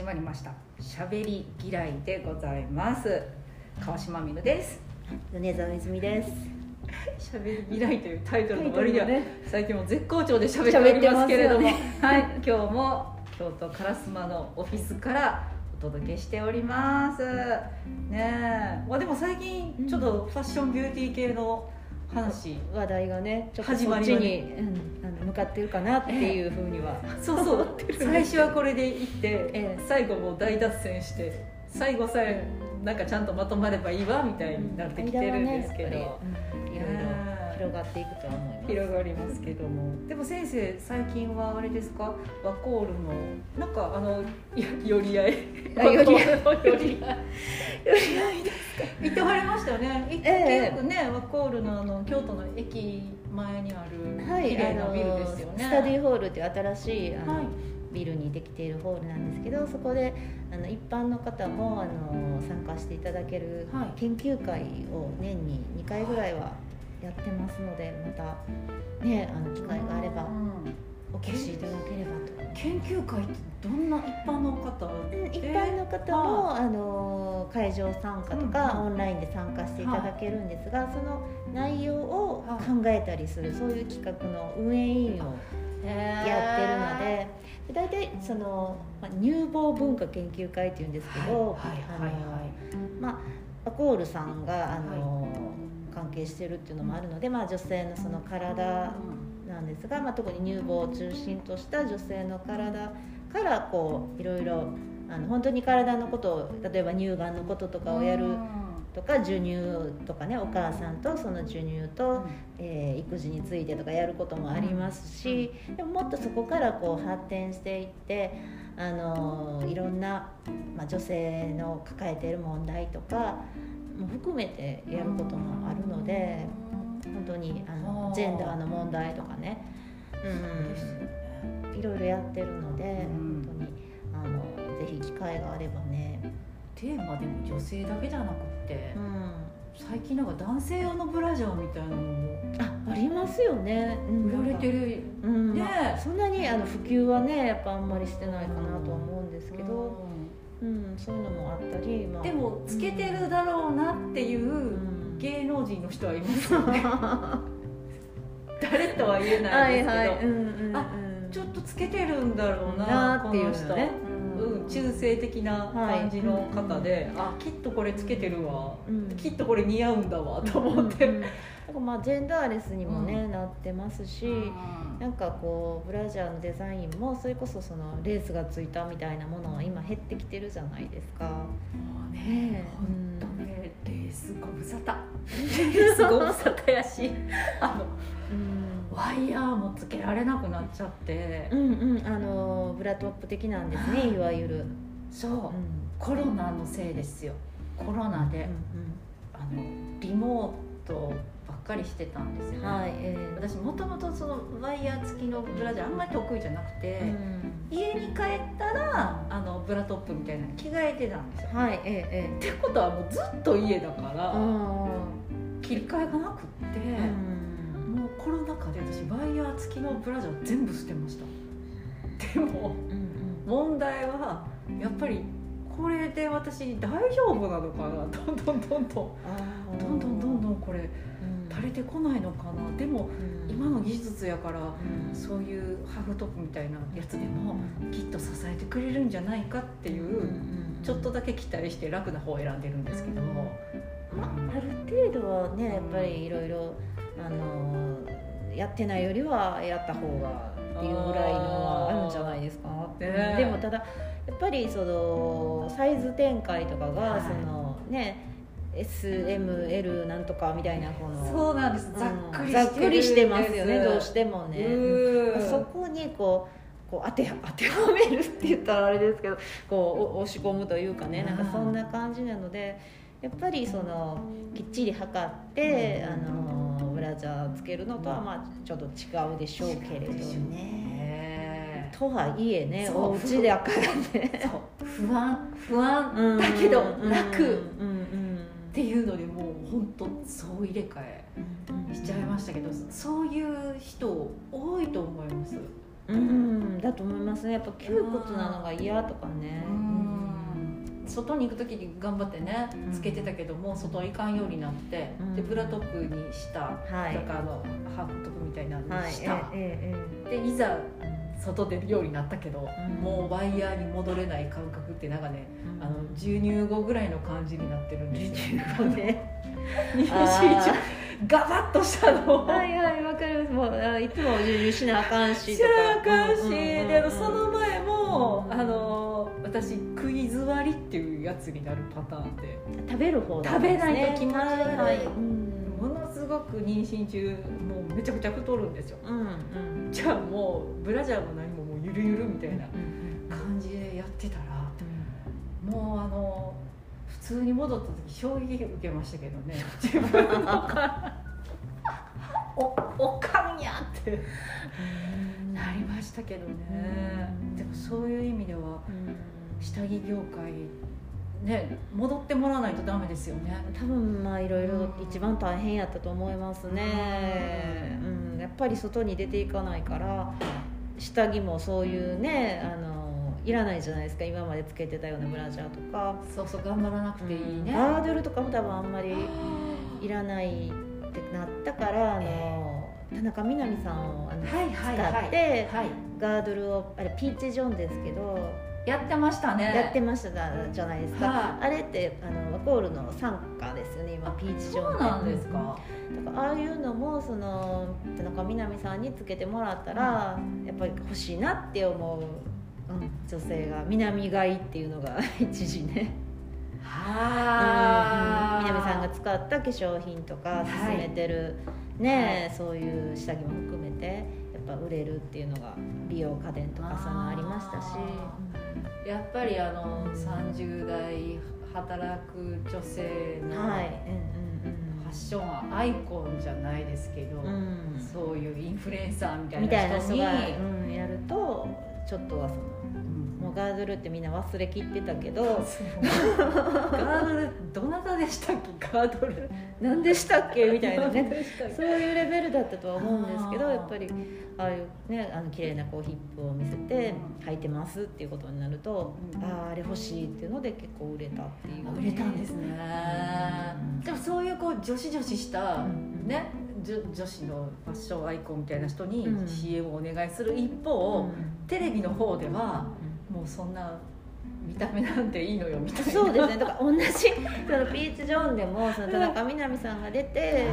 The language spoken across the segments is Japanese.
始まりました。しゃべり嫌いでございます。川島美優です。米沢泉です。しゃべり嫌いというタイトルの割には、ね。最近も絶好調でしゃべっておりますけれども、喋ってはい今日も京都烏丸のオフィスからお届けしております。ねえ、まあ、でも最近ちょっとファッションビューティー系の話、話題がねちょっと始そっちまりはね。に、うん、あの向かってるかなっていうふうには、そうそう。最初はこれでいって、ええ。最後もう大脱線して最後さえなんかちゃんとまとまればいいわみたいになってきてるんですけど、広がっていくとは思います。広がりますけども。でも先生最近はあれですか？ワコールのなんかあのや寄り合い。あ寄り合い。寄り合い。行ってはりましたよね。いえ。え結構ねワコールのあの京都の駅前にあるはい綺麗なビルですよね、スタディホールっていう新しいあの、はい。ビルにできているホールなんですけどそこであの一般の方もあの参加していただけるはい。研究会を年に2回ぐらいはやってますのでまたねあの機会があればうん。お越しいただければと。研究会ってどんな一般の方？うん一で般の方も、あの会場参加とか、うんうんオンラインで参加していただけるんですが、その内容を考えたりする、そういう企画の運営委員をやってるのでで大体その、まあ、乳房文化研究会っていうんですけど、はいまあアコールさんがあの、関係してるっていうのもあるので、まあ、女性のその体なんですが、まあ、特に乳房を中心とした女性の体からこういろいろあの本当に体のことを例えば乳がんのこととかをやるとか授乳とかねお母さんとその授乳と、えー育児についてとかやることもありますし、でももっとそこからこう発展していってあのいろんな、まあ、女性の抱えている問題とかも含めてやることもあるので本当にあのジェンダーの問題とかね、うん、いろいろやってるので、うん。本当にあのぜひ機会があればね。テーマでも女性だけじゃなくってうん。最近なんか男性用のブラジャーみたいなのも。あありますよね、うん。売られてる。うん。ね。まあそんなにあの普及はねやっぱあんまりしてないかなとは思うんですけど、ううんそういうのもあったり、まあ、んでもつけてるだろうなっていううん。芸能人の人はいますよね。誰とは言えないですけど、うんうんうん、あちょっとつけてるんだろうななっていうのね。うん、中性的な感じの方で、はい。あきっとこれつけてるわ、うん。きっとこれ似合うんだわと思って、まあジェンダーレスにもね、なってますし、なんかこうブラジャーのデザインもそれこそそのレースがついたみたいなものは今減ってきてるじゃないですか。もうねね本当ねレースご無沙汰。レースご無沙汰やし。あのうん。ワイヤーもつけられなくなっちゃって、うんうんあのブラトップ的なんですねいわゆる。そう、うん。コロナのせいですよ。コロナで、あのリモートばっかりしてたんですよ。ね、はい、えー私もともとそのワイヤー付きのブラジャーあんまり得意じゃなくて、うん。家に帰ったらあのブラトップみたいなの着替えてたんですよ。はい、えええってことはもうずっと家だから、え切り替えがなくって、うん。もうコロナ禍で私ワイヤー付きのブラジャー全部捨てました。でもうん問題はやっぱりこれで私大丈夫なのかな。どんどんどんどん。どんどんどんどんこれうん垂れてこないのかなでも今の技術やからそういうハーフトップみたいなやつでもきっと支えてくれるんじゃないかっていうちょっとだけ期待して楽な方を選んでるんですけども、まあ、ある程度はねやっぱりいろいろやってないよりはやった方がっていうぐらいのはあるんじゃないですか、ねでもただやっぱりそのサイズ展開とかが、そのね SML なんとかみたいなこの。そうなんです。うんざっくりざっくりしてますよねどうしてもね。うんそこにこうこう当て 当てはめるって言ったらあれですけどこうお押し込むというかねなんかそんな感じなのでやっぱりそのきっちり測って、あのブラジャーつけるのとはまあちょっと違うでしょうけれどね。ね。とはいえねお家だからね。不安。不安。だけどうん。楽うんっていうのでもう本当総入れ替えうんうんしちゃいましたけどそういう人多いと思います。ううんだと思いますね。やっぱ窮屈なのが嫌とかね。外に行く時に頑張ってねつけてたけども、外行かんようになって、うん。でブラトップにした、はい。だからあのハーフトップみたいなのはい。にした、ええ。でいざ外出るようになったけど、うん。もうワイヤーに戻れない感覚ってなんかね、ええあの授乳後ぐらいの感じになってるんですよ。授乳後ね。ガバッとしたの。をはいはいわかります。もうあいつも授乳しなあかんししなあかんし、であのその前も、うんあの私クイズ割りっていうやつになるパターンで。食べる方食べないと気持ち悪い。はいはい。うん妊娠中もうめちゃくちゃ太るんですよ。うんうん。じゃあもうブラジャーも何ももうゆるゆるみたいなうん感じでやってたらもうあの普通に戻った時衝撃受けましたけどね。自分の体おおかんやって。うん。なりましたけどね。うん。でもそういう意味ではうん。下着業界ね戻ってもらわないとダメですよね。多分まあいろいろ一番大変やったと思いますね、うん、やっぱり外に出ていかないから下着もそういうねあのいらないじゃないですか。今までつけてたようなブラジャーとか、そうそう頑張らなくていいね、ガードルとかも多分あんまりいらないってなったからあの田中みな実さんをあのはいはいはい。使ってはい。ガードルをあれピーチ・ジョンですけどやってましたね。やってましたじゃないですか、はあれってあのワコールの傘下ですよね今ピーチ・ジョンってそうなんですか。だからああいうのもその田中みな実さんにつけてもらったら、やっぱり欲しいなって思う、うん、女性が南買いっていうのが 一時ね。はあ。南さんが使った化粧品とか勧めてる、ね、そういう下着も含めてやっぱ売れるっていうのが美容家電とかそういうのありましたし。あやっぱりあの30代働く女性のフはい、ァッションアイコンじゃないですけど、うん。そういうインフルエンサーみたいなな人にやるとちょっとはそのうんもうガードルってみんな忘れきってたけどガードルどなたでしたっけ？ガードル。何でしたっけ？みたいなね。そういうレベルだったとは思うんですけどやっぱりああいうねあの綺麗なこうヒップを見せてうん。履いてますっていうことになると、うん。あああれ欲しいっていうので結構売れたっていう、売れたんですね。うん。でもそういうこう女子女子したうん。ね女女子のファッションアイコンみたいな人にうん。CM をお願いする一うん。方、テレビの方ではもうそんな見た目なんていいのよみたいな。そうですね。だから同じそのピーチ・ジョーンでもその田中みな実さんが出て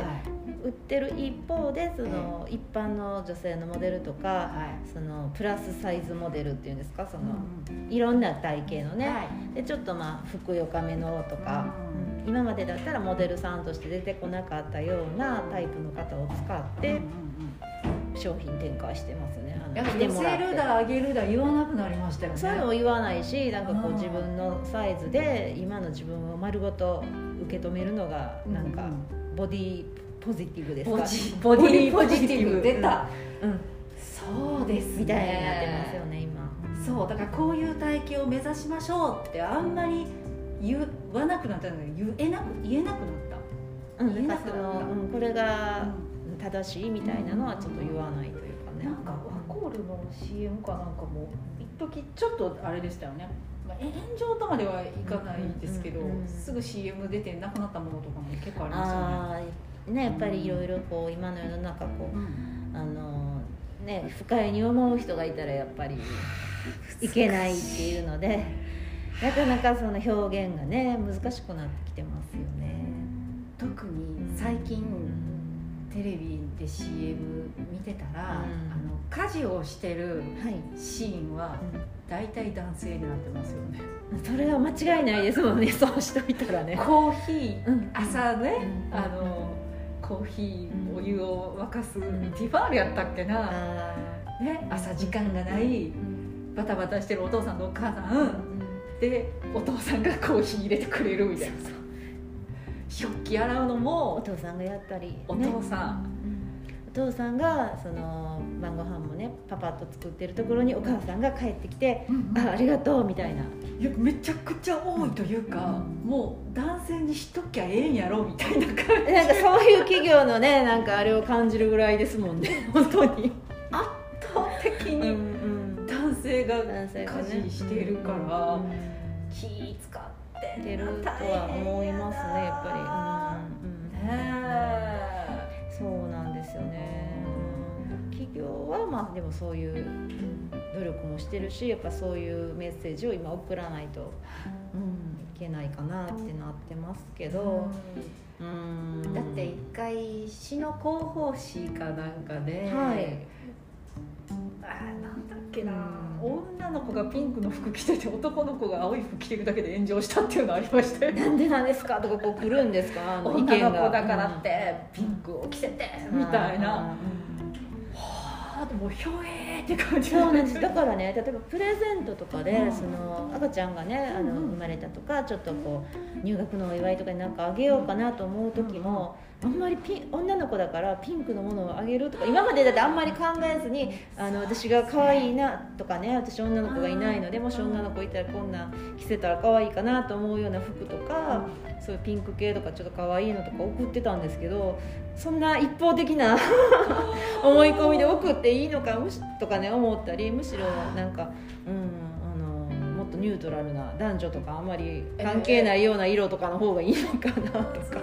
売ってる一方でその一般の女性のモデルとかそのプラスサイズモデルっていうんですか？その、うんいろんな体型のね、はい。でちょっとまあふくよかめのとか、今までだったらモデルさんとして出てこなかったようなタイプの方を使って商品展開してますねやっぱ来てもらって。寄せるだ上げるだ言わなくなりましたよね。そういうのも言わないしなんかこううん。自分のサイズで今の自分を丸ごと受け止めるのがなんかボディポジティブですか？ボ ディポジティブ。出た、うん。そうですね。みたいになってますよね今。そうだからこういう体型を目指しましょうってあんまり言わなくなったので言えなく言えなくなった。うん、言えななんくなった。これが正しいみたいなのはちょっと言わないというかね。なんかワコールの CM かなんかも一時ちょっとあれでしたよね、まあ、炎上とまではいかないですけど、うんうんうん。すぐ CM 出てなくなったものとかも結構ありますよね。ねやっぱりいろいろこう今の世の中こうあのね不快に思う人がいたらやっぱり いけないっていうのでなかなかその表現がね難しくなってきてますよね。特に最近うんテレビで CM 見てたら、うん。あの家事をしてるはい、シーンは大体男性になってますよね。うんそれは間違いないですもんね。そうしといたらね。コーヒーうん。朝ね、うん。あのコーヒーうんお湯を沸かす、ん。ティファールやったっけな、あね、朝時間がない。バタバタしてるお父さんとお母さん、うん。でお父さんがコーヒー入れてくれるみたいな。食器洗うのおも父さんがやったり、おね父さん、父さんがその晩ご飯もねパパッと作ってるところにお母さんが帰ってきて「あありがとう」みたいな。いやめちゃくちゃ多いというか、うん。もう男性にしときゃええんやろみたいな感じ。なんかそういう企業のねなんかあれを感じるぐらいですもんね 本当に、圧倒的に、男性がね。家事してるから、うん気使って出るとは思いますねやっぱり、うんうんねそうなんですよねはまあでもそういう努力もしてるしやっぱそういうメッセージを今送らないと、うん、いけないかなってなってますけえど、うん、だって一回詩の広報誌かなんかで、はい。あーなんだっけな、う女の子がピンクの服着てて男の子が青い服着てるだけで炎上したっていうのありましたよ。なんでなんですかとかこう来るんですか？あの意女の見が子だからってピンクを着せてみたいな、はあでもひょえーって感じ。そうなんです。だからね例えばプレゼントとかで、うん。その赤ちゃんがねあの生まれたとかちょっとこう入学のお祝いとかになんかあげようかなと思う時も、あんまりピン女の子だからピンクのものをあげるとか今までだってあんまり考えずにあの私が可愛いなとかね私女の子がいないのでもし女の子いたらこんなん着せたら可愛いかなと思うような服とか、そういうピンク系とかちょっと可愛いのとか送ってたんですけどそんな一方的な 思い込みで送っていいのかむしとかね思ったりむしろなんか、うん、っとニュートラルな男女とかあんまり関係ないような色とかの方がいいのかなとか。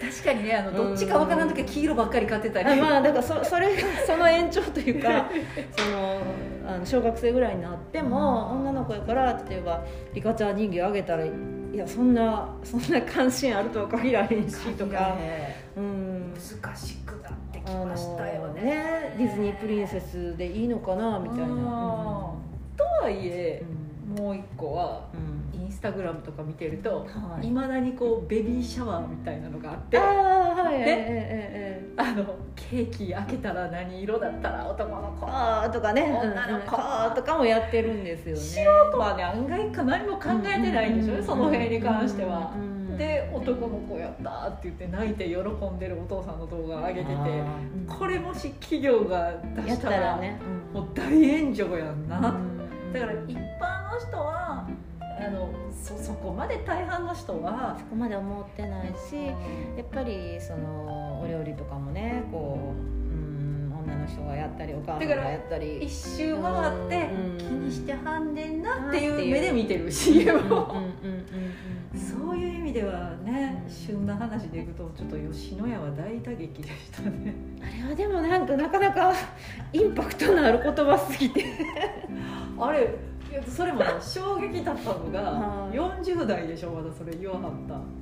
確かにねあのどっちかわからん時は黄色ばっかり買ってたり、あまあだからそそれがその延長というか そのあの小学生ぐらいになっても女の子やから例えばリカちゃん人形あげたらいやそんなそんな関心あるとは限らへんしとか、うん、難しくなってきあましたよのねねディズニープリンセスでいいのかなみたいな。うん。とはいえうんもう一個はうん。インスタグラムとか見てるとはい。いまだにこうベビーシャワーみたいなのがあってああはい。ね？ええあのケーキ開けたら何色だったら男の子とかね女の子とかもやってるんですよね。素人はね案外か何も考えてないんでしょうねその辺に関しては。うんで男の子やったって言って泣いて喜んでるお父さんの動画上げててこれもし企業が出したらね、もう大炎上やんな、うんだから一般の人はあのそそこまで大半の人はそこまで思ってないしやっぱりそのお料理とかもねこう女の人がやったりお母さんがやったり。一周回ってうん。気にしてはんでんなっていう目で見てる CM を。うん。そういう意味ではねうん。旬な話でいくとちょっと吉野家は大打撃でしたね。あれはでもなんかなかなかインパクトのある言葉すぎて。あれいやそれもね衝撃だったのがはい。40代でしょまだそれ言わはっ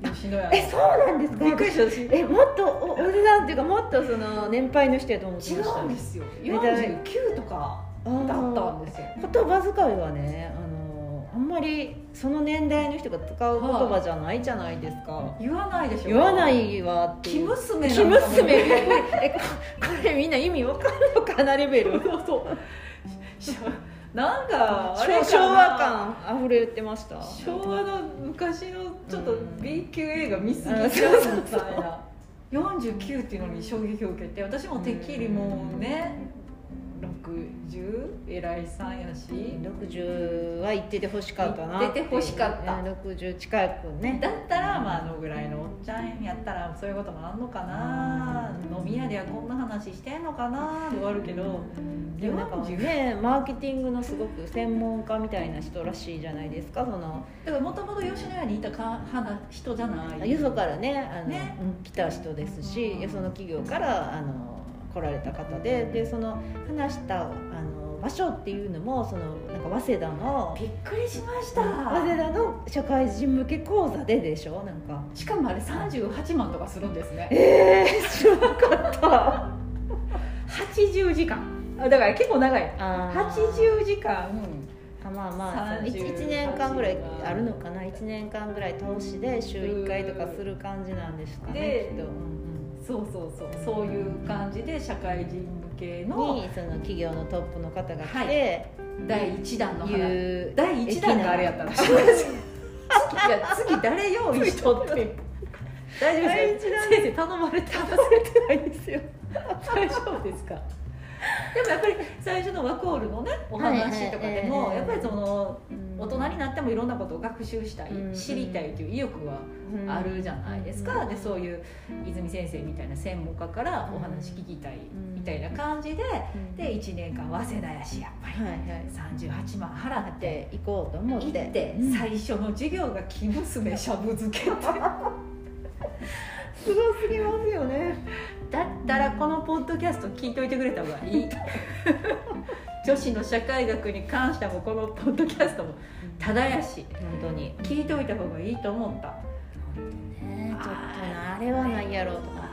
た。吉野家えそうなんですか？びっくりした私。えもっとおおじさんっていうかもっとその年配の人やと思って違ました。うんですよ。大体。49とかだったんですよ。言葉遣いはねあのあんまりその年代の人が使う言葉じゃないじゃないですか、言わないでしょ。言わないわって生娘生娘。えこ これみんな意味わかんのかなレベル。そうそう なんかあれ昭昭和感溢れてました。昭和の昔のちょっとうん。B 級映画見すぎうん。ちゃうみたいな。49っていうのに衝撃を受けて私もてっきりもうね60偉いさんやし？60は言ってて欲しかったな言ってて欲しかった。ね60近くね。だったらまああのぐらいのおっちゃんやったらそういうこともあんのかな。うん飲み屋ではこんな話してんのかな？で終わるけど。でもなんかねマーケティングのすごく専門家みたいな人らしいじゃないですかその。だからもともと吉野家にいたか花人じゃない。よそからねあのね。うん来た人ですし、うん。よその企業からあの来られた方ででその話したあの場所っていうのもそのなんか早稲田のびっくりしました。早稲田の社会人向け講座ででしょ？なんか。しかもあれ38万とかするんですね。ええー、知らなかった。80時間。あだから結構長い。あー。80時間。あまあまあ 1, 38年間ぐらいあるのかな？1年間ぐらい投資で週1回とかする感じなんですかねできっと、うんそうそうそうそういう感じで社会人向けうんのにその企業のトップの方が来はて、第1弾の話第1弾があれやったらしい次いや次誰用意しとって。大丈夫です先生頼まれて忘れてないんですよ。大丈夫ですか？でもやっぱり最初のワコールのねお話とかでも、やっぱりそのうんになってもいろんなことを学習したい、うん知りたいという意欲はあるじゃないですか、でそうういう泉先生みたいな専門家からお話聞きたいうん。みたいな感じでん。で1年間早稲田やしやっぱり。はいはい38万払っってて行こうと思っ行っててうん最初の授業が生娘しゃぶ漬けって。すごすぎますよね。だったらこのポッドキャスト聞いといてくれた方がいい。女子の社会学に関してもこのポッドキャストもただやし本当に。聞いておいた方がいいと思った。ね。ちょっとなあれはないやろうとか。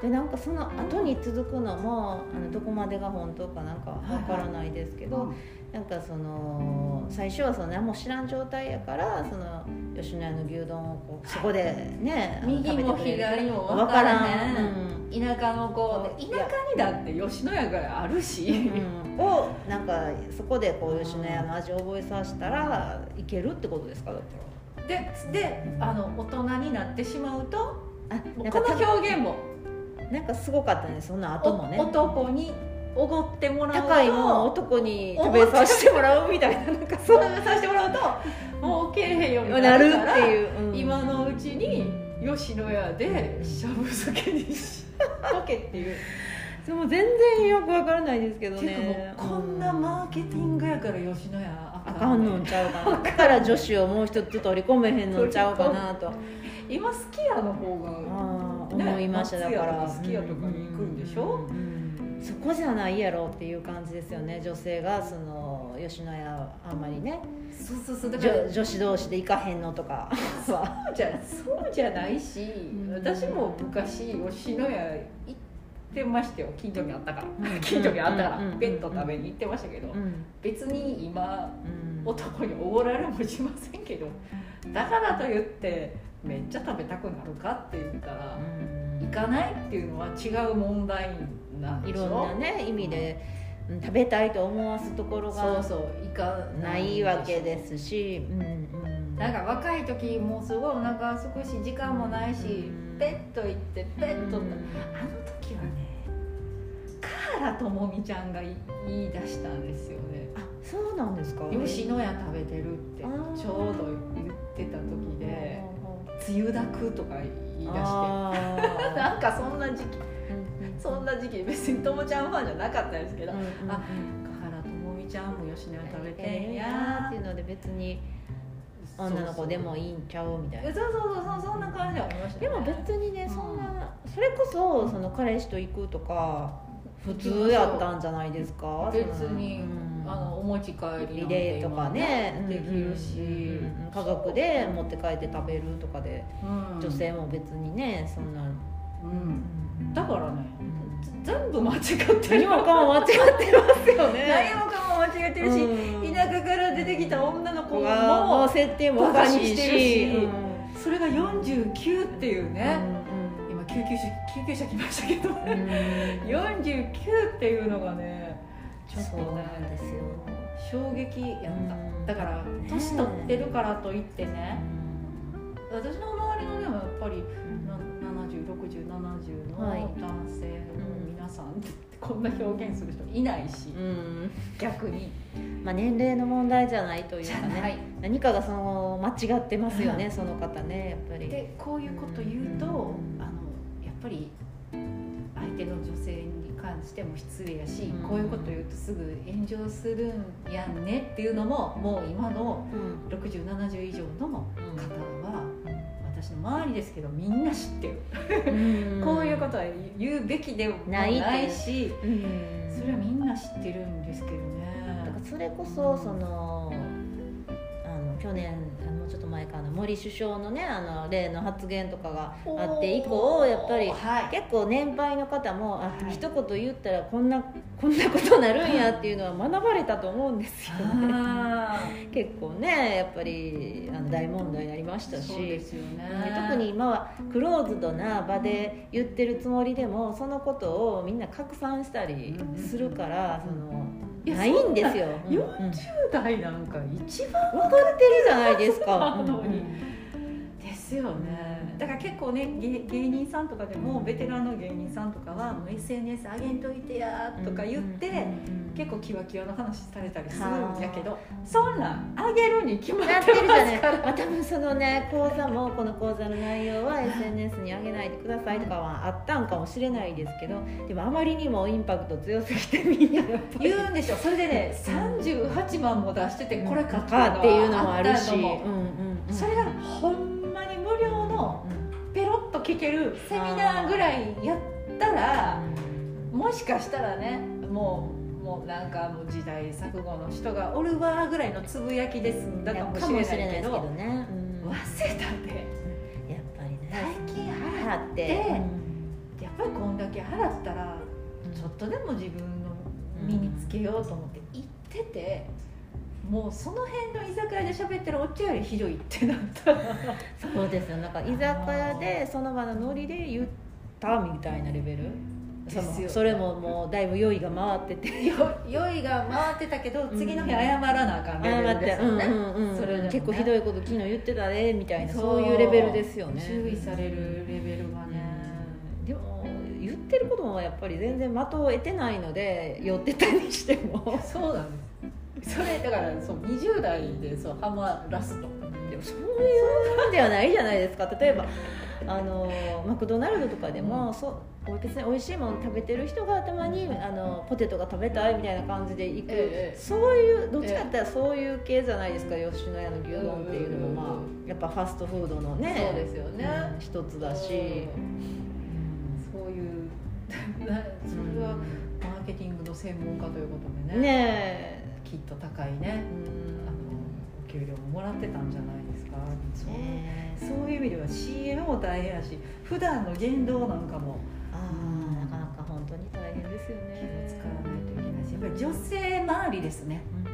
でなんかその後に続くのもあのどこまでが本当かなんかわからないですけど、なんかその最初はその何も知らん状態やからその吉野家の牛丼をこうそこでね右も左もわか分かららん、へん。田舎の子で田舎にだって吉野家があるし、うん。をなんかそこでこう吉野家の味を覚えさせたらいけるってことですかだったでであの大人になってしまうとらあこの表現も。なんかすごかったねその後もね。お男におごってもらうと高いもん男に食べさせてもらうみたいななんかそ そううさせてもらうともうけえへんようになるっていう、うん。今のうちに吉野家でしゃぶ漬けにしとけっていう。でも全然よくわからないですけどね。こんなマーケティングやから吉野家ああかんのんちゃうかな。だから女子をもう一つ取り込めへんのんちゃうかなと。今すき家の方がね思いましただから。すき家とかに行くんでしょ？うんうんそこじゃないやろっていう感じですよね。女性がその吉野家あんまりね。そうそうそう。だから女女子同士で行かへんのとか。はそうじゃそうじゃないし、ん私も昔吉野家行ってましたよ。近所にあったから、うん。近所にあったから、うん。弁当食べに行ってましたけど、うん。別に今うん。男におごられもしませんけど。だからといってめっちゃ食べたくなるかって言ったら、うん。行かないっていうのは違う問題いろんなね意味でうん食べたいと思わすところがそうそう行かないわけですし、うんうんなんか若い時もうすごいお腹すくし時間もないし、うんペット行ってペット、うんあの時はねカーラともみちゃんが言い出したんですよね。あそうなんですか？吉野家食べてるってちょうど言ってた時でうん梅雨だくとか言い出して。なんかそんな時期そんな時期別にともちゃんファンじゃなかったですけど、うんうんうん。あカ原ともみちゃんも吉野家食べてんええや。やっていうので別に女の子でもいいんちゃうみたいな。そうそうそうそうそんな感じはありましたね。でも別にねうん。そんなそれこそその彼氏と行くとか普通やったんじゃないですか？別に、うんあのお持ち帰りリレーとかね。今できるし、うんうんうん家族で持って帰って食べるとかでうん。女性も別にねそんな、うん、だかからね全部間違ってる。何もかも間違ってますよ何ねもかも間違ってるし、うん。田舎から出てきた女の子もうも設定もおかしいバカにしてるし、しうん。それが49っていうね、う今救急車救急車来ましたけど、んうん。うん49っていうのがねちょっとそうねなんですよ。衝撃やった、うん。だから年取ってるからといってね、私の周りのでもやっぱり706070のはい。男性の皆さんってこんな表現する人いないし、うん。逆に。まあ、年齢の問題じゃないというかね何かがその間違ってますよね、その方ねやっぱり。でこういうこと言うと、うん。あのやっぱり相手の女性に関しても失礼やし、うん。こういうこと言うとすぐ炎上するんやんねっていうのももう今のうん。6070以上の方は私の周りですけどみんな知ってる、うん。こういうことは言うべきでもないしうん。それはみんな知ってるんですけどね。だからそれこそそのあの去年ちょっと前かな森首相のねあの例の発言とかがあって以降やっぱりはい。結構年配の方もあ、はい。一言言ったらこんな こんなことなるんやっていうのは学ばれたと思うんですよね。あ 結構ねやっぱりあの大問題になりましたし。ねで特に今はクローズドな場で言ってるつもりでもそのことをみんな拡散したりするから、うん。そのないんですよ。そんなうん。うん40代なんか一番分かってるじゃないですか。ですよねだから結構ね芸芸人さんとかでもベテランの芸人さんとかは「もう SNS 上げんといてや」とか言って、結構キワキワの話されたりするんやけどそんなん上げるに決まってやってるじゃない。ますからまあ、多分そのね講座もこの講座の内容は SNS に上げないでくださいとかはあったんかもしれないですけどでもあまりにもインパクト強すぎてみんな言うんでしょそれでね38万も出しててこれかかっていうのもあるし、ったのも。うんうんうん。それがほん聞けるセミナーぐらいやったらもしかしたらねもうもうなんかもう時代錯誤の人がおるわぐらいのつぶやきで済んだかもしれないけどね、うん。忘れたでやっぱりね。大金払って、やっぱりこんだけ払ったらちょっとでも自分の身につけようと思って行ってて、もうその辺の居酒屋で喋ってるおっちゃんよりひどいってなった。らそうですよ。なんか居酒屋でその場のノリで言ったみたいなレベル。そですよ。のそれももうだいぶ酔いが回ってて。よ酔いが回ってたけど次の日謝らなあかんレベル謝ってですよね、うんうんうん。それでもね。結構ひどいこと昨日言ってたねみたいなそう。いうレベルですよね。注意されるレベルがね、でも言ってることもやっぱり全然的を得てないので酔ってたにしても。そうなんですそれだからそう20代でそうハマらすと。でもそういうのではないじゃないですか。例えばあのマクドナルドとかでも、そう別に美味しいもの食べてる人がたまにあのポテトが食べたいみたいな感じで行く、ええそういうどっちかってそういう系じゃないですか。吉野家の牛丼っていうのも、まうんうんうん。あ、やっぱファストフードのねそうですよね。うん一つだし、そういう なそれはマーケティングの専門家ということでね。ねきっと高いね。え、あのお給料ももらってたんじゃないですか。そうそういう意味では CM も大変やし普段の言動なんかも。ああなかなか本当に大変ですよ気ねを使わないといけないしやっぱり女性周りですね。うんうん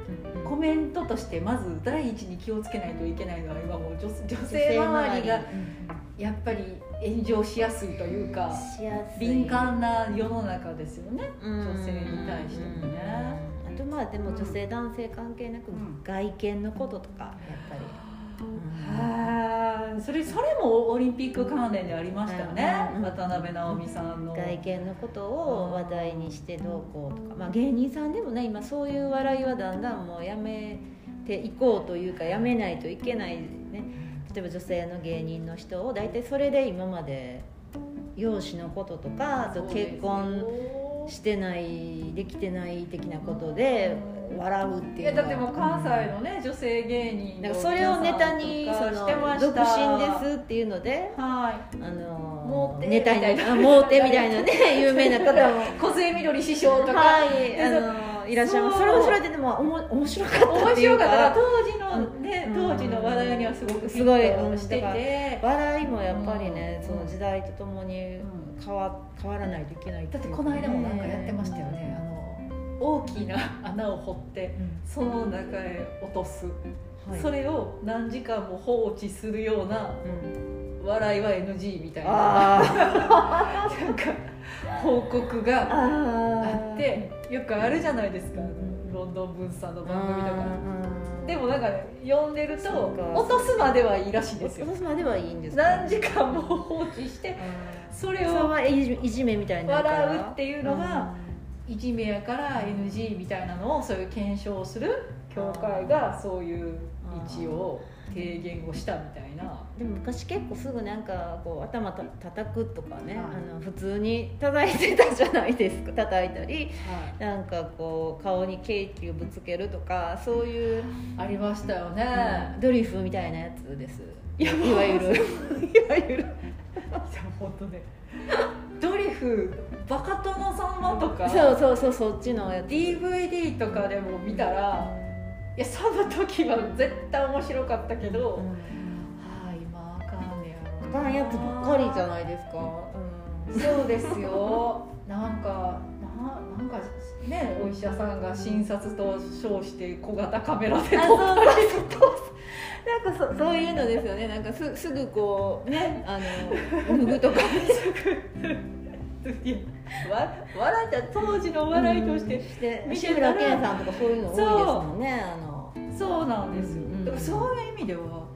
コメントとしてまず第一に気をつけないといけないのは今もう女性周り。がうんやっぱり炎上しやすいというか敏感な世の中ですよね。女女性に対してもね。あとまあでも女性男性関係なくうん。外見のこととかやっぱり、はあそれそれもオリンピック関連でありましたよね。うん渡辺直美さんの。外見のことを話題にしてどうこうとか、まあ、芸人さんでもね今そういう笑いはだんだんもうやめていこうというかやめないといけないね。例えば女性の芸人の人を大体それで今まで容姿のこととかあと結婚してないできてない的なことで笑うっていいうのは。やだってもう関西のね女性芸人なんかそれをネタにそしてまのした独身ですっていうのではい。あのネタにみたいな。あモーテみたいなね 有名な方も。梢みどり師匠とか、はいあのいらっしゃいます。それはそれででもおも面白かった面っていう白かった。か当時のね、うん当時の話題にはすごくすごいしてて、笑いもやっぱりね、うん。その時代とともにうん。変わ変わらないといけないだってこの間もなんかやってましたよね、あの大きな穴を掘ってうん。その中へ落とす、はい。それを何時間も放置するようなうん。笑いは NG みたいな。あ なんか報告ーがああってよくあるじゃないですか、うんロンドンブースさんの番組とか。うんでもなんかね読んでると落とすまではいいらしいですよ。落とすまではいいんですか。何時間も放置してそれをいじめみたいにな笑うっていうのがいじめやから NG みたいなのをそういう検証をする協会がそういう一応提言をしたみたいな。でも昔結構すぐなんかこう頭た叩くとかね、はい。あの普通に叩いてたじゃないですか。叩いたりなんかこう顔にケーキをぶつけるとかそういう、ありましたよね、ドリフみたいなやつです。いわゆる。いわゆる。いや 本当ね。ドリフバカ殿様とかそうそうそうそっちのやつ。DVD とかでも見たらいやその時は絶対面白かったけど、はうん。あ今あかんねやろあかんやつばっかりじゃないですか、うん。そうですよ。なんかななんかねお医者さんが診察と称して小型カメラで撮っあそうそうそう。なんかそそういうのですよね。なんかすすぐこうねあの 脱ぐとか。いやわ笑った当時の笑いとして、して見て志たら村けんさんとかそういうの多いですもんねあの。そうなんですよ、うんだからそういう意味では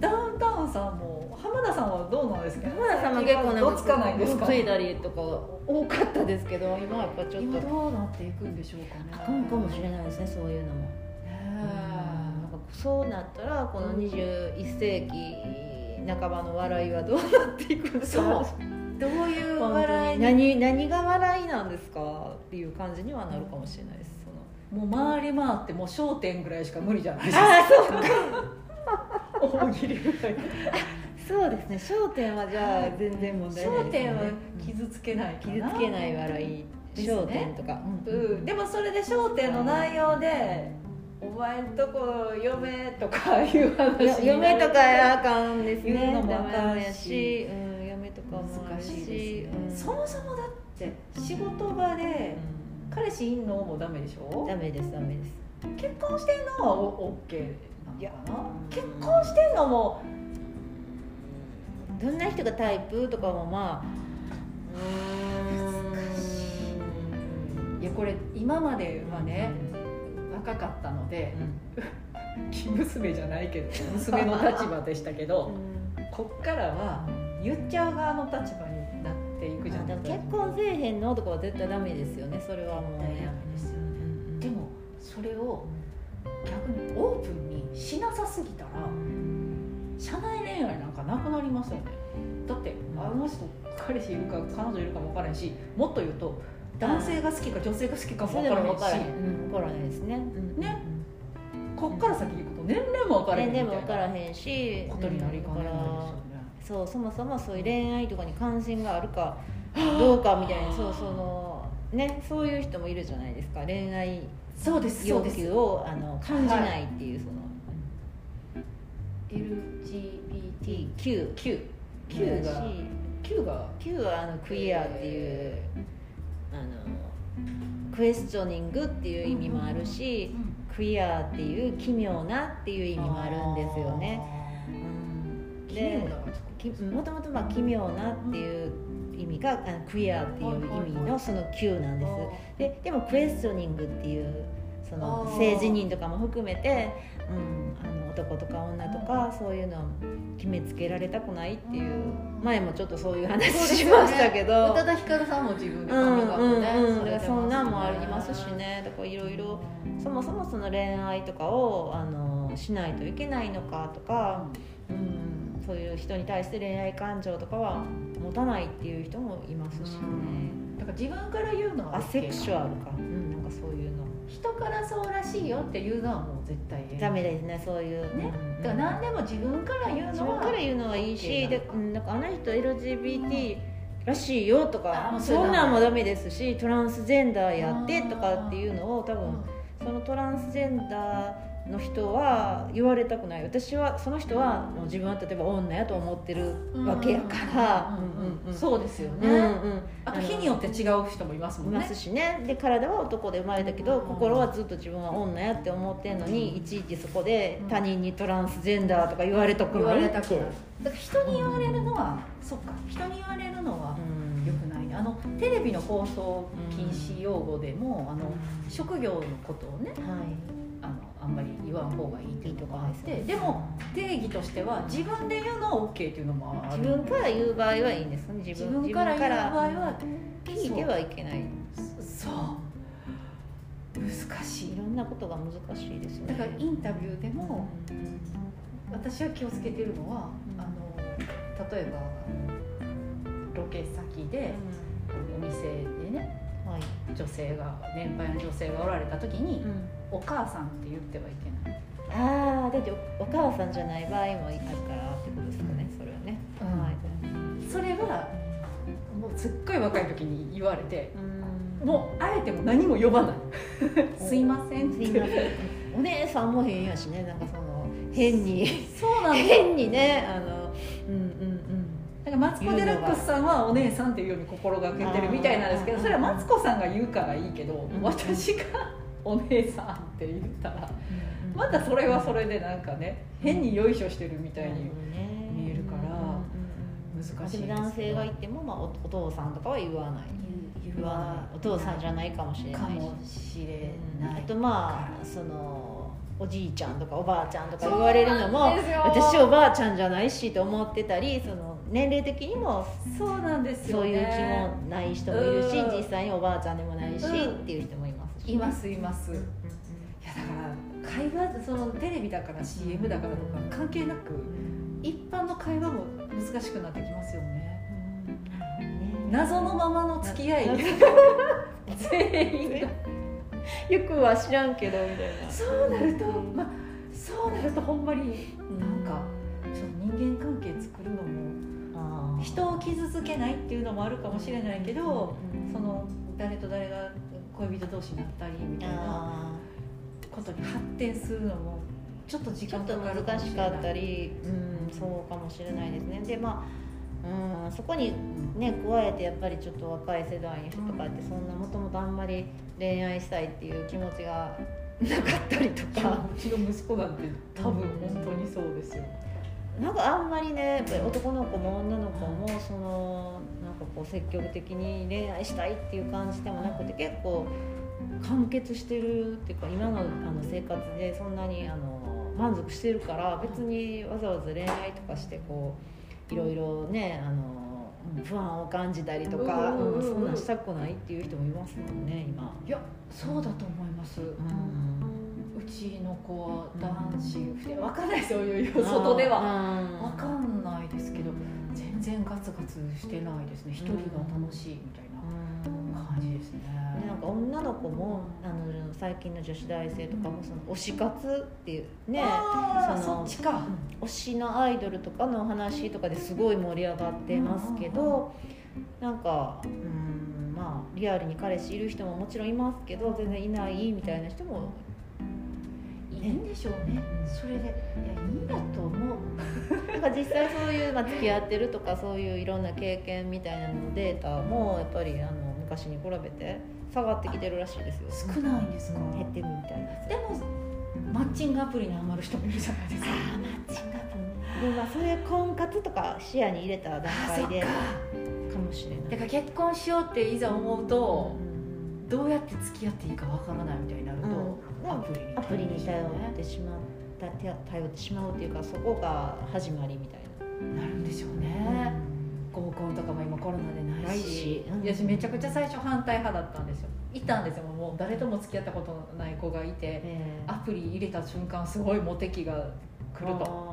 ダウンタウンさんも浜田さんはどうなんですか？浜田さんも結構なんどつかないんですか？ついたりとか多かったですけど今はやっぱちょっ今とどうなっていくんでしょうかねあかんかもしれないですねそういうのも。ねなんかそうなったらこの21世紀半ばの笑いはどうなっていくんですかそうどういう笑い何何が笑いなんですか？っていう感じにはなるかもしれないです。そのもう回り回ってもう焦点ぐらいしか無理じゃないですか。ああそう 大喜利ぐらい。そうですね。焦点はじゃあ全然問題ないです、ね、焦点は傷つけない傷つけない笑い。ですね。焦点とか、うん、でもそれで『笑点』の内容で「お前んとこ嫁」とかいう話嫁 とかやあかんですね。言うのもあかんやし、うん、難るししいですね、うんそもそもだって仕事場で彼氏いんのもダメでしょ？ダメですダメです。結婚してんのはオッケーいやなのかな？結婚してんのもどんな人がタイプとかもまあいやこれ今まではね若かったので 生娘じゃないけど娘の立場でしたけどこっからは言っちゃう側の立場になっていくじゃないですか結婚せえへんのとかは絶対ダメですよねそれはもう。ねですよねでもそれを逆にオープンにしなさすぎたら社内恋愛なんかなくなりますよね。だってあの人彼氏いるか彼女いるかも分からへんしもっと言うと男性が好きか女性が好きかも分からへんし。も分からへん、うん、分からへんですね、ね。こっから先行くと年齢も分からへん年齢も分からなへんしことになりかねないですよねそうそもそもそういう恋愛とかに関心があるかどうかみたいなそうそのねそういう人もいるじゃないですか。恋愛そうですそ要求をあの感じないっていうその。LGBTQ Q が。Q が。Q はあのクイアっていうあのクエスチョニングっていう意味もあるし、クイアっていう奇妙なっていう意味もあるんですよね。うん。奇妙だわきもともとまあ奇妙なっていう意味があのクイアっていう意味のその Q なんです。ででもクエスチョニングっていうその性自認とかも含めて、うん、あの男とか女とかそういうのを決めつけられたくないっていう前もちょっとそういう話しましたけど。宇多田ヒカルさんも自分でうんカミングアウトねうんうんそんなんもありますしね。だからいろいろそもそもその恋愛とかをあのしないといけないのかとか、うん、そういう人に対して恋愛感情とかは持たないっていう人もいますしね、だから自分から言うのはアセクシュルアルか、うん、なんかそういうの。人からそうらしいよっていうのはもう絶対ダメですねそういうね。うんだから何でも自分から言うのは自分から言うのはいいし、なでうん、なんかあの人 LGBT らしいよとあかそんなんもダメですしトランスジェンダーやってとかっていうのを多分うん。そのトランスジェンダーの人は言われたくない。私はその人はもう自分は例えば女やと思ってるわけやから。うんうんうんうそうですよね、んうんあと日によって違う人もいますもんね。いますしね。で体は男で生まれたけど心はずっと自分は女やって思ってんのにいちいちそこで他人にトランスジェンダーとか言われたく言わないれたくない。だから人に言われるのはそっか。人に言われるのはうん。よくないね。あのテレビの放送禁止用語でもあの職業のことをね。はいんまり言わん方がいいっていうのがあってでも定義としては自分で言うのは OK っていうのもある。自分から言う場合はいいんですね。自自分分から言う場合は聞いてはいけない。そう。難しい。いろんなことが難しいですよね。だからインタビューでも私は気をつけてるのはあの例えばロケ先でお店でねはい。女性が年配の女性がおられた時に「お母さん」って言ってはいけない。ああだっておお母さんじゃない場合もあるからってことですかねそれはね、うん。はい。それはもうすっごい若い時に言われてうん。もうあえても何も呼ばない。すいませんって。すいません。お姉さんも変やしねなんかその変に。そうなん変にねあのうんうんうん。だからマツコ・デラックスさんはお姉さんっていうように心がけてるみたいなんですけどそれはマツコさんが言うからいいけどん。私がお姉さんって言ったらまたそれはそれでなんかね変によいしょしてるみたいに見えるから難しい男性がいても、まあ、おお父さんとかは言わない。言わない。お父さんじゃないかもしれないし。かもしれないあとまあそのおじいちゃんとかおばあちゃんとか言われるのも私おばあちゃんじゃないしと思ってたりその年齢的にもそうなんですよそういうね気もない人もいるしうん。実際におばあちゃんでもないし、うんっていう人もいますしいます。います、いやだから会話そのテレビだから CM だからとか関係なく一般の会話も難しくなってきますよね。うん。謎のままの付き合い。謎 全員が。よくは知らんけどみたいな。そうなると、うん。まあそうなるとほんまにうん。なんかその人間関係作るのも人を傷つけないっていうのもあるかもしれないけど、うん。その誰と誰が恋人同士になったりみたいなあことに発展するのもちょっと時ーちょっと間かかる難しかったりり、うん、そうかもしれないですね。でまあ、うん、そこにね加えてやっぱりちょっと若い世代の人とかってそんなもともとあんまり恋愛したいっていう気持ちがなかったりとか。うちの息子なんて多分本当にそうですよ、なんかあんまりね男の子も女の子もそのこう積極的に恋愛したいっていう感じでもなくて結構完結してるっていうか今のあの生活でそんなにあの満足してるから別にわざわざ恋愛とかしてこういろいろねあの不安を感じたりとか、うんうんうんうん。うんそんなんしたくないっていう人もいますもんね今。いやそうだと思います、うちの子は男子分かんないですよ外では。は分かんないですけど全然ガツガツしてないですね。一人が楽しいみたいな感じですね。でなんか女の子もあの最近の女子大生とかもその推し活っていうねその推しのアイドルとかの話とかですごい盛り上がってますけど、なんかうんまあリアルに彼氏いる人ももちろんいますけど全然いないみたいな人もいいんでしょうね。それでいやいいんだと思う。なんか実際そういう、まあ、付き合ってるとかそういういろんな経験みたいなのデータもやっぱりあの昔に比べて下がってきてるらしいですよ。少ないんですか？減ってるみたいです。でもマッチングアプリにハマる人もいるじゃないですか。あマッチングアプリ。ねでまあそれ婚活とか視野に入れた段階であかもしれない。だから結婚しようっていざ思うとうんどうやって付き合っていいかわからないみたいになると、うん。アプリにアプリに頼ってしまった頼ってしまうっていうかそこが始まりみたいな。なるんでしょうね、合コンとかも今コロナでないし。私めちゃくちゃ最初反対派だったんですよ。いたんですよ。もう誰とも付き合ったことのない子がいてえ。アプリ入れた瞬間すごいモテ期が来ると。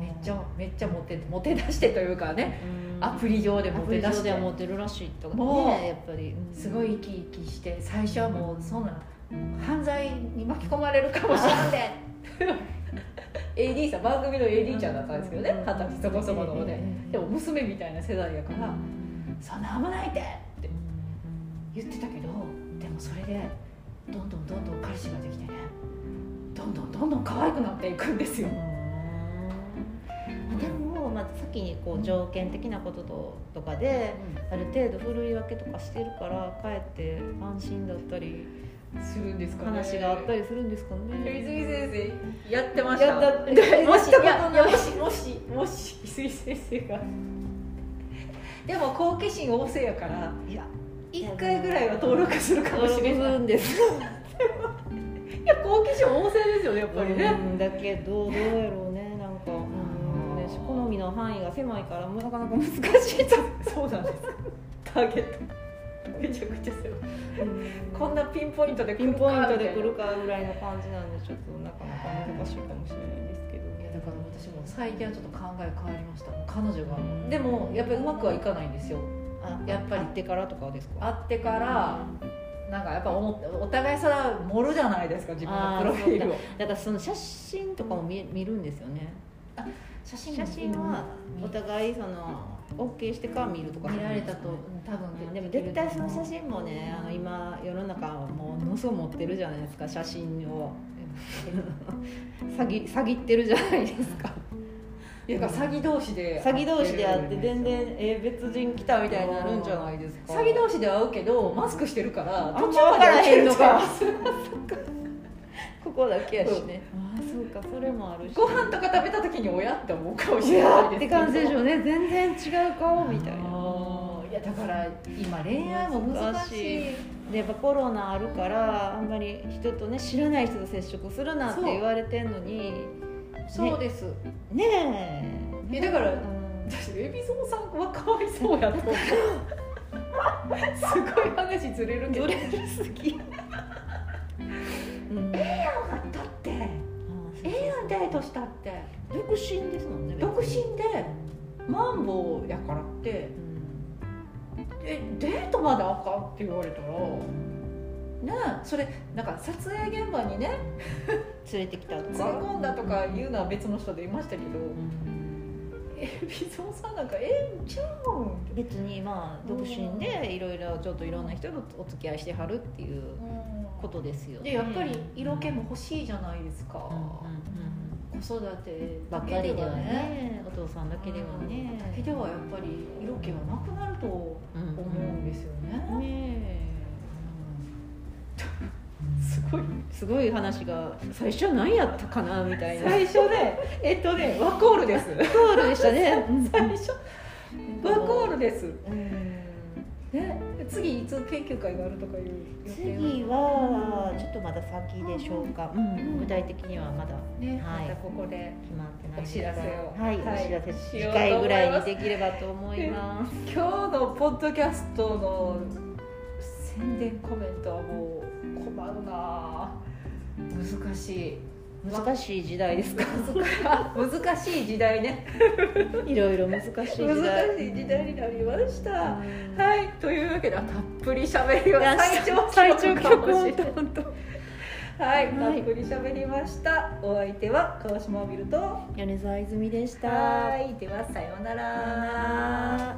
めっちゃめっちゃモテモテ出してというかね。アプリ上でモテ出して。モテるらしいとかねやっぱり。うん。すごい生き生きして最初はもうそんな犯罪に巻き込まれるかもしれん。で AD さん番組の AD ちゃんだったんですけどね二十歳そこそこの子で。でも娘みたいな世代やから「そんな危ないで!」って言ってたけどでもそれでどんどんどんどん彼氏ができてねどんどんどんどん可愛くなっていくんですよでも、まあ、先にこう条件的なことととかである程度ふるい分けとかしてるからかえって安心だったりするんですかね。話があったりするんですかね。泉先生やってました。もしもしもしもし泉先生がでも好奇心旺盛やからいや1回ぐらいは登録するかもしれないんですいや好奇心旺盛ですよねやっぱりね、うんだけどどうやろうね、好みの範囲が狭いからなかなか難しいと、そうなんです。ターゲット。めちゃくちゃ狭い。こんなピンポイントで来ピンポイントで来るかぐらいの感じなんでちょっとなかなか難しいかもしれないですけど。いやだから私も最近はちょっと考え変わりました。彼女が。でもやっぱりうまくはいかないんですよ。あやっぱり会ってからとかですか？会ってから。なんかやっぱ思ってお互いそれは盛るじゃないですか自分のプロフィールを。だか。らその写真とかも見見るんですよね写真写真はお互いその OK してから見るとか見られたと多分でも絶対その写真もねあの今世の中はものすごい持ってるじゃないですか写真を。詐欺詐欺ってるじゃないですか。いや詐欺同士で詐欺同士であって全然然えー別人来たみたいになるんじゃないですか。詐欺同士で会うけどマスクしてるから途中まで分からへんのか。ここだけやしね、ああそうかそれもあるし。ご飯とか食べた時に親って思うかもしいれないやですけど。って感じでしょうね。全然違う顔みたいないややだから今恋愛も難しい。でやっぱコロナあるからあんまり人とね知らない人と接触するなって言われてんのに。そうです。ねえ。えだからうん。私海老蔵さんはかわいそうやと思う。すごい話ずれるけど。ずれるすぎ。うん。ええやんデートしたって？独身ですもんね独身でマンボウやからって。うん。えデートまであかんって言われたら。なあそれなんか撮影現場にね 連れてきたと連れか込んだとかいうのは別の人でいましたけど。うん。海老蔵さんなんかええんちゃうん。別にまあ独身でいろいろちょっといろんな人とお付き合いしてはるっていうことですよね。でやっぱり色気も欲しいじゃないですか、うんうんうん子育てばっかりではね。お父さんだけではねだけではやっぱり色気がなくなると思うんですよね、ね すごい。えすごい話が最初は何やったかなみたいな。最初ねえっとねワコールです。コールでしたね。最初。ワコールです。うん。ね次いつ研究会があるとかいう次はちょっとまだ先でしょうか、ん。具体的にはまだ。ね、はい。またここで決まってないお知らせを。はい、はい。お知らせ次回ぐらいにできればと思います。今日のポッドキャストの宣伝コメントはもう困るな。難しい難しい時代ですか？難しい時代ね。いろいろ難しい時難代しい時代になりました、うん。はい。というわけでたっぷりしゃべりは最長最長記録はい、はい。たっぷりしゃべりました。お相手は川島ビルと米沢泉でした。はい。ではさようなら